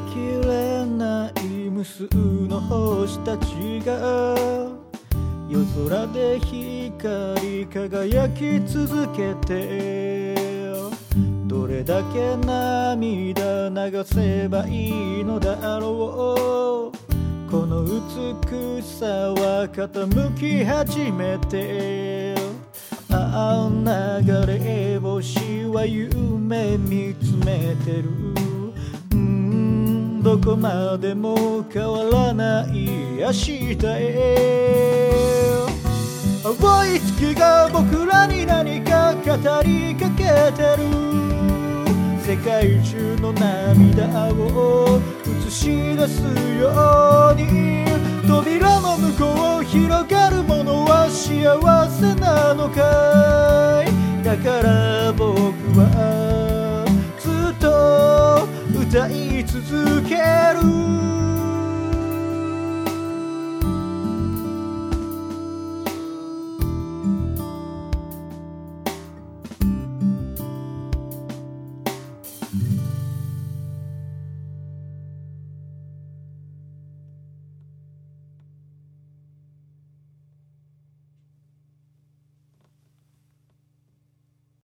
きれない無数の星たちが夜空で光り輝き続けてどれだけ涙流せばいいのだろう。この美しさは傾き始めてああ流れ星は夢見つめてる。どこまでも変わらない明日へ。青い月が僕らに何か語りかけてる世界中の涙を映し出すように扉の向こう広がるものは幸せなのか